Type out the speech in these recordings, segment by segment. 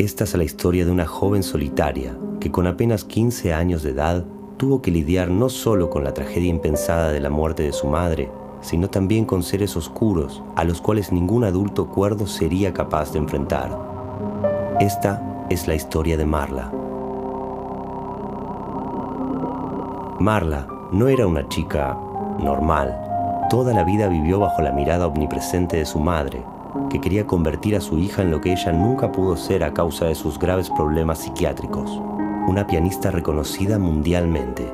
Esta es la historia de una joven solitaria que con apenas 15 años de edad tuvo que lidiar no solo con la tragedia impensada de la muerte de su madre, sino también con seres oscuros a los cuales ningún adulto cuerdo sería capaz de enfrentar. Esta es la historia de Marla. Marla no era una chica normal. Toda la vida vivió bajo la mirada omnipresente de su madre, que quería convertir a su hija en lo que ella nunca pudo ser a causa de sus graves problemas psiquiátricos, una pianista reconocida mundialmente.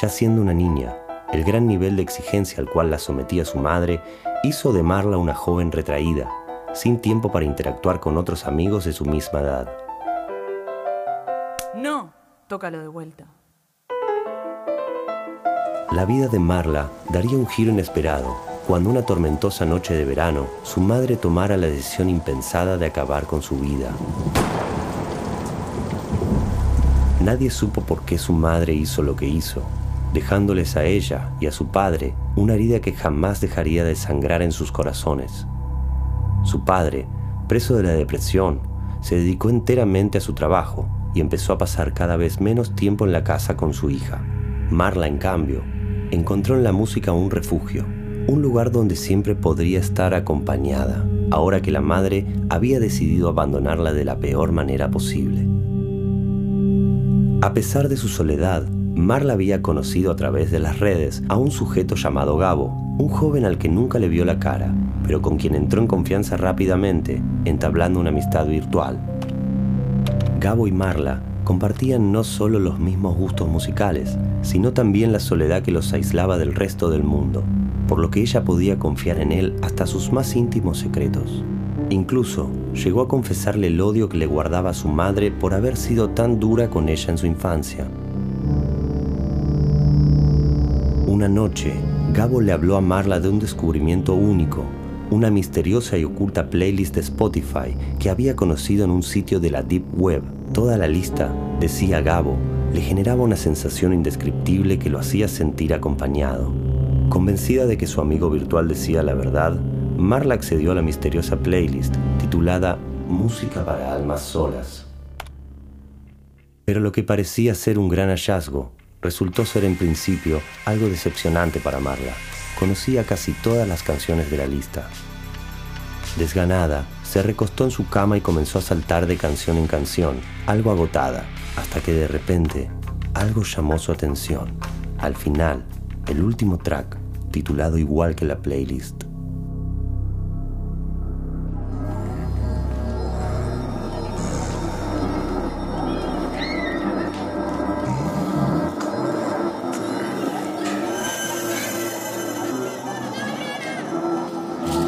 Ya siendo una niña, el gran nivel de exigencia al cual la sometía su madre hizo de Marla una joven retraída, sin tiempo para interactuar con otros amigos de su misma edad. No, tócalo de vuelta. La vida de Marla daría un giro inesperado cuando una tormentosa noche de verano su madre tomara la decisión impensada de acabar con su vida. Nadie supo por qué su madre hizo lo que hizo, dejándoles a ella y a su padre una herida que jamás dejaría de sangrar en sus corazones. Su padre, preso de la depresión, se dedicó enteramente a su trabajo y empezó a pasar cada vez menos tiempo en la casa con su hija. Marla, en cambio, encontró en la música un refugio, un lugar donde siempre podría estar acompañada, ahora que la madre había decidido abandonarla de la peor manera posible. A pesar de su soledad, Marla había conocido a través de las redes a un sujeto llamado Gabo, un joven al que nunca le vio la cara, pero con quien entró en confianza rápidamente, entablando una amistad virtual. Gabo y Marla compartían no solo los mismos gustos musicales, sino también la soledad que los aislaba del resto del mundo, por lo que ella podía confiar en él hasta sus más íntimos secretos. Incluso llegó a confesarle el odio que le guardaba su madre por haber sido tan dura con ella en su infancia. Una noche, Gabo le habló a Marla de un descubrimiento único, una misteriosa y oculta playlist de Spotify que había conocido en un sitio de la Deep Web. Toda la lista, decía Gabo, le generaba una sensación indescriptible que lo hacía sentir acompañado. Convencida de que su amigo virtual decía la verdad, Marla accedió a la misteriosa playlist titulada Música para almas solas. Pero lo que parecía ser un gran hallazgo resultó ser en principio algo decepcionante para Marla. Conocía casi todas las canciones de la lista. Desganada, se recostó en su cama y comenzó a saltar de canción en canción, algo agotada, hasta que de repente algo llamó su atención. Al final, el último track, titulado igual que la playlist.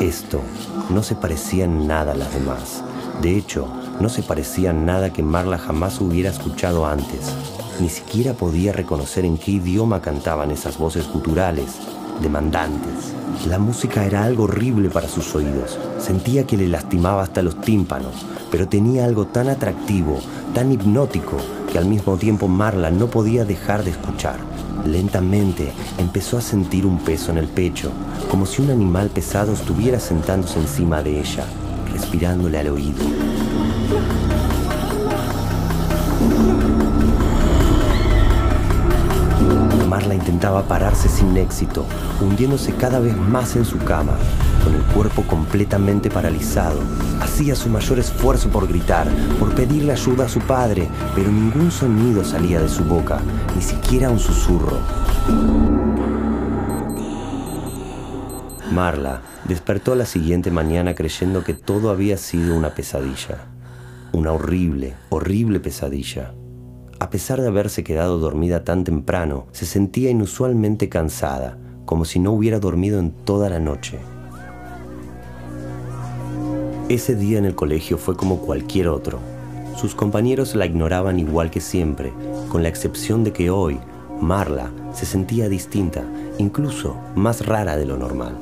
Esto no se parecía en nada a las demás. De hecho, no se parecía en nada que Marla jamás hubiera escuchado antes. Ni siquiera podía reconocer en qué idioma cantaban esas voces guturales, demandantes. La música era algo horrible para sus oídos. Sentía que le lastimaba hasta los tímpanos, pero tenía algo tan atractivo, tan hipnótico, que al mismo tiempo Marla no podía dejar de escuchar. Lentamente empezó a sentir un peso en el pecho, como si un animal pesado estuviera sentándose encima de ella, respirándole al oído. Intentaba pararse sin éxito, hundiéndose cada vez más en su cama, con el cuerpo completamente paralizado. Hacía su mayor esfuerzo por gritar, por pedirle ayuda a su padre, pero ningún sonido salía de su boca, ni siquiera un susurro. Marla despertó la siguiente mañana creyendo que todo había sido una pesadilla. Una horrible, horrible pesadilla. A pesar de haberse quedado dormida tan temprano, se sentía inusualmente cansada, como si no hubiera dormido en toda la noche. Ese día en el colegio fue como cualquier otro. Sus compañeros la ignoraban igual que siempre, con la excepción de que hoy Marla se sentía distinta, incluso más rara de lo normal.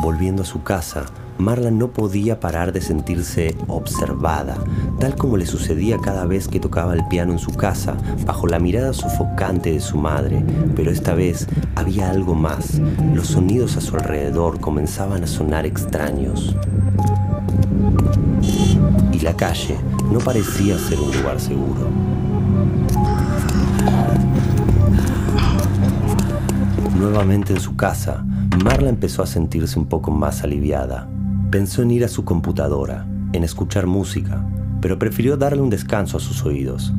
Volviendo a su casa, Marla no podía parar de sentirse observada, tal como le sucedía cada vez que tocaba el piano en su casa, bajo la mirada sofocante de su madre. Pero esta vez había algo más. Los sonidos a su alrededor comenzaban a sonar extraños. Y la calle no parecía ser un lugar seguro. Nuevamente en su casa, Marla empezó a sentirse un poco más aliviada. Pensó en ir a su computadora, en escuchar música, pero prefirió darle un descanso a sus oídos.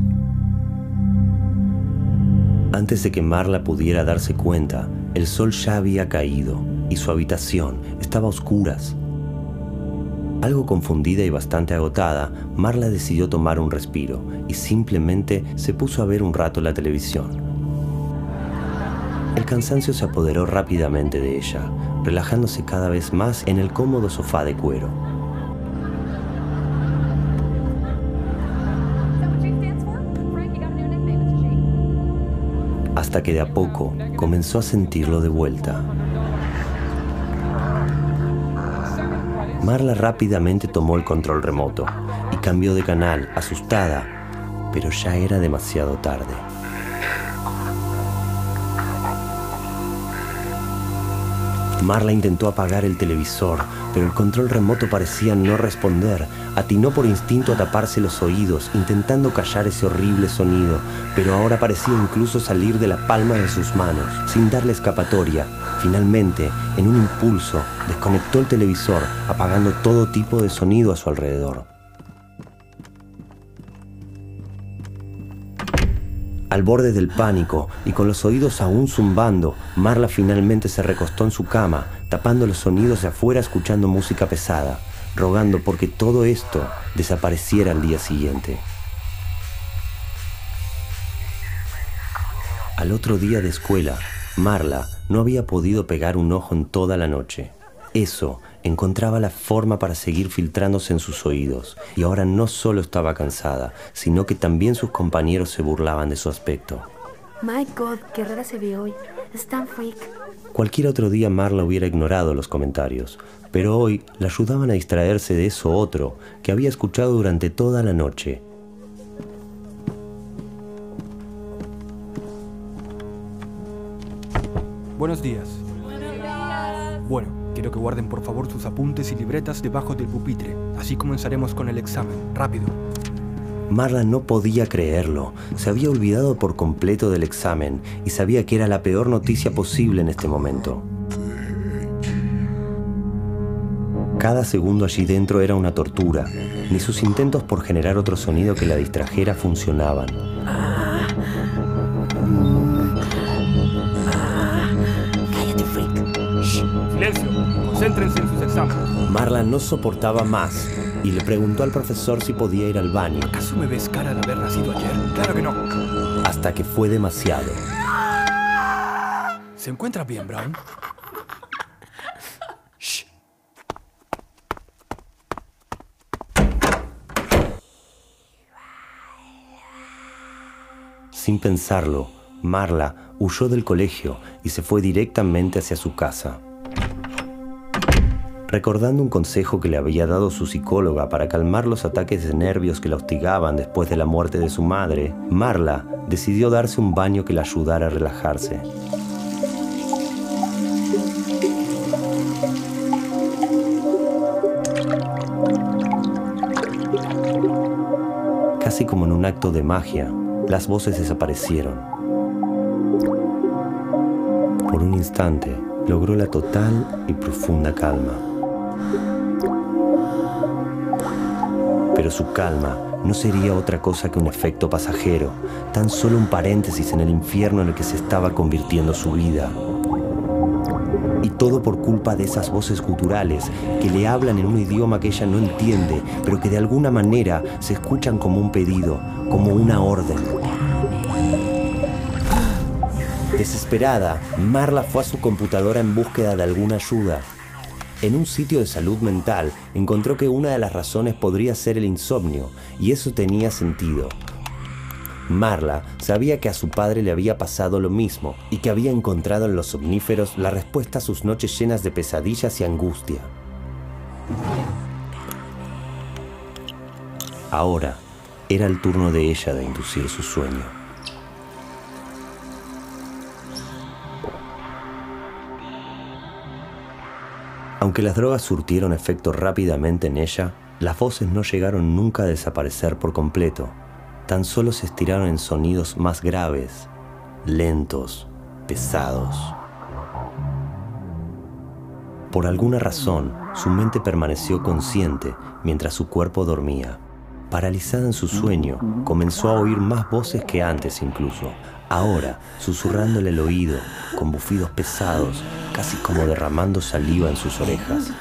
Antes de que Marla pudiera darse cuenta, el sol ya había caído y su habitación estaba a oscuras. Algo confundida y bastante agotada, Marla decidió tomar un respiro y simplemente se puso a ver un rato la televisión. El cansancio se apoderó rápidamente de ella, relajándose cada vez más en el cómodo sofá de cuero. Hasta que de a poco comenzó a sentirlo de vuelta. Marla rápidamente tomó el control remoto y cambió de canal, asustada, pero ya era demasiado tarde. Marla intentó apagar el televisor, pero el control remoto parecía no responder. Atinó por instinto a taparse los oídos, intentando callar ese horrible sonido, pero ahora parecía incluso salir de la palma de sus manos, sin darle escapatoria. Finalmente, en un impulso, desconectó el televisor, apagando todo tipo de sonido a su alrededor. Al borde del pánico y con los oídos aún zumbando, Marla finalmente se recostó en su cama, tapando los sonidos de afuera escuchando música pesada, rogando porque todo esto desapareciera al día siguiente. Al otro día de escuela, Marla no había podido pegar un ojo en toda la noche. Eso encontraba la forma para seguir filtrándose en sus oídos, y ahora no solo estaba cansada, sino que también sus compañeros se burlaban de su aspecto. My God, qué rara se ve hoy. Es tan freak. Cualquier otro día Marla hubiera ignorado los comentarios, pero hoy la ayudaban a distraerse de eso otro que había escuchado durante toda la noche. Buenos días. Bueno, quiero que guarden por favor sus apuntes y libretas debajo del pupitre. Así comenzaremos con el examen. Rápido. Marla no podía creerlo. Se había olvidado por completo del examen y sabía que era la peor noticia posible en este momento. Cada segundo allí dentro era una tortura. Ni sus intentos por generar otro sonido que la distrajera funcionaban. Silencio. Concéntrense en sus exámenes. Marla no soportaba más y le preguntó al profesor si podía ir al baño, ¿Acaso me ves cara de haber nacido ayer? Claro que no. hasta que fue demasiado. ¿Se encuentra bien, Brown? Shh. Sin pensarlo, Marla huyó del colegio y se fue directamente hacia su casa. Recordando un consejo que le había dado su psicóloga para calmar los ataques de nervios que la hostigaban después de la muerte de su madre, Marla decidió darse un baño que la ayudara a relajarse. Casi como en un acto de magia, las voces desaparecieron. Por un instante logró la total y profunda calma. Pero su calma no sería otra cosa que un efecto pasajero, tan solo un paréntesis en el infierno en el que se estaba convirtiendo su vida. Y todo por culpa de esas voces guturales que le hablan en un idioma que ella no entiende, pero que de alguna manera se escuchan como un pedido, como una orden. Desesperada, Marla fue a su computadora en búsqueda de alguna ayuda. En un sitio de salud mental encontró que una de las razones podría ser el insomnio, y eso tenía sentido. Marla sabía que a su padre le había pasado lo mismo y que había encontrado en los somníferos la respuesta a sus noches llenas de pesadillas y angustia. Ahora era el turno de ella de inducir su sueño. Aunque las drogas surtieron efecto rápidamente en ella, las voces no llegaron nunca a desaparecer por completo, tan solo se estiraron en sonidos más graves, lentos, pesados. Por alguna razón, su mente permaneció consciente mientras su cuerpo dormía. Paralizada en su sueño, comenzó a oír más voces que antes incluso, ahora susurrándole el oído, con bufidos pesados, casi como derramando saliva en sus orejas.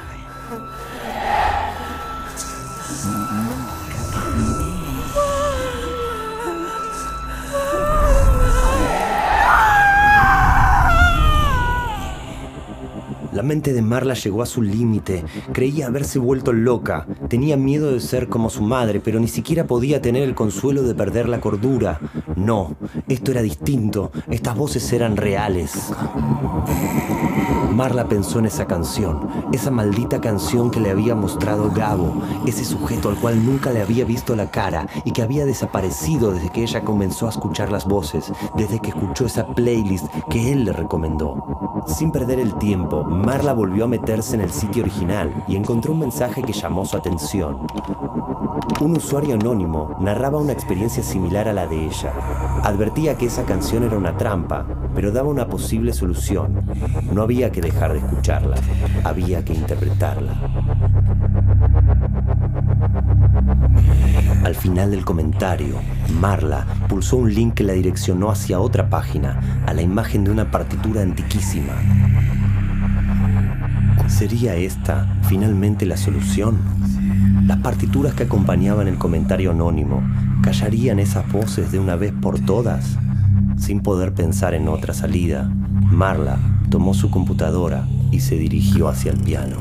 Mente de Marla llegó a su límite. Creía haberse vuelto loca. Tenía miedo de ser como su madre, pero ni siquiera podía tener el consuelo de perder la cordura. No, esto era distinto. Estas voces eran reales. Marla pensó en esa canción, esa maldita canción que le había mostrado Gabo, ese sujeto al cual nunca le había visto la cara y que había desaparecido desde que ella comenzó a escuchar las voces, desde que escuchó esa playlist que él le recomendó. Sin perder el tiempo, Marla volvió a meterse en el sitio original y encontró un mensaje que llamó su atención. Un usuario anónimo narraba una experiencia similar a la de ella. Advertía que esa canción era una trampa, pero daba una posible solución. No había que dejar de escucharla, había que interpretarla. Al final del comentario, Marla pulsó un link que la direccionó hacia otra página, a la imagen de una partitura antiquísima. ¿Sería esta finalmente la solución? Las partituras que acompañaban el comentario anónimo callarían esas voces de una vez por todas. Sin poder pensar en otra salida, Marla tomó su computadora y se dirigió hacia el piano.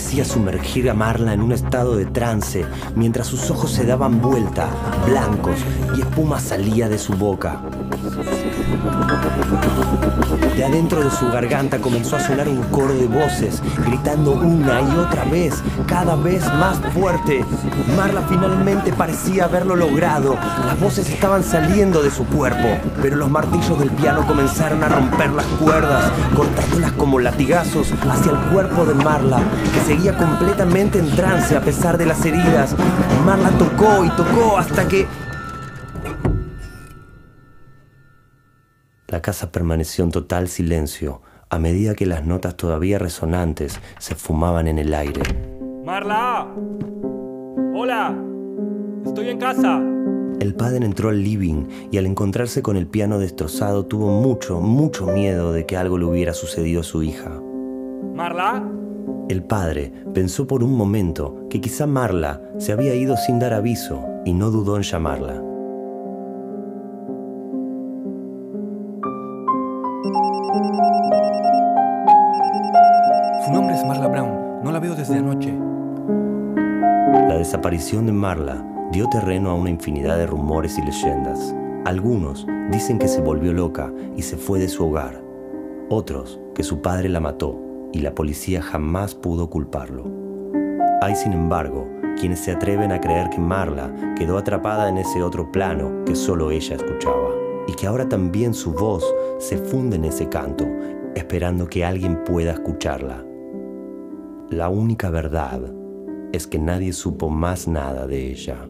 Parecía sumergir a Marla en un estado de trance mientras sus ojos se daban vuelta, blancos, y espuma salía de su boca. De adentro de su garganta comenzó a sonar un coro de voces, gritando una y otra vez, cada vez más fuerte. Marla finalmente parecía haberlo logrado. Las voces estaban saliendo de su cuerpo, pero los martillos del piano comenzaron a romper las cuerdas, cortándolas como latigazos hacia el cuerpo de Marla, que seguía completamente en trance a pesar de las heridas. Marla tocó y tocó hasta que La casa permaneció en total silencio a medida que las notas todavía resonantes se fumaban en el aire. ¡Marla! ¡Hola! ¡Estoy en casa! El padre entró al living y al encontrarse con el piano destrozado tuvo mucho, mucho miedo de que algo le hubiera sucedido a su hija. ¿Marla? El padre pensó por un momento que quizá Marla se había ido sin dar aviso y no dudó en llamarla. Brown. No la veo desde anoche. La desaparición de Marla dio terreno a una infinidad de rumores y leyendas. Algunos dicen que se volvió loca y se fue de su hogar. Otros que su padre la mató y la policía jamás pudo culparlo. Hay, sin embargo, quienes se atreven a creer que Marla quedó atrapada en ese otro plano que solo ella escuchaba y que ahora también su voz se funde en ese canto, esperando que alguien pueda escucharla. La única verdad es que nadie supo más nada de ella.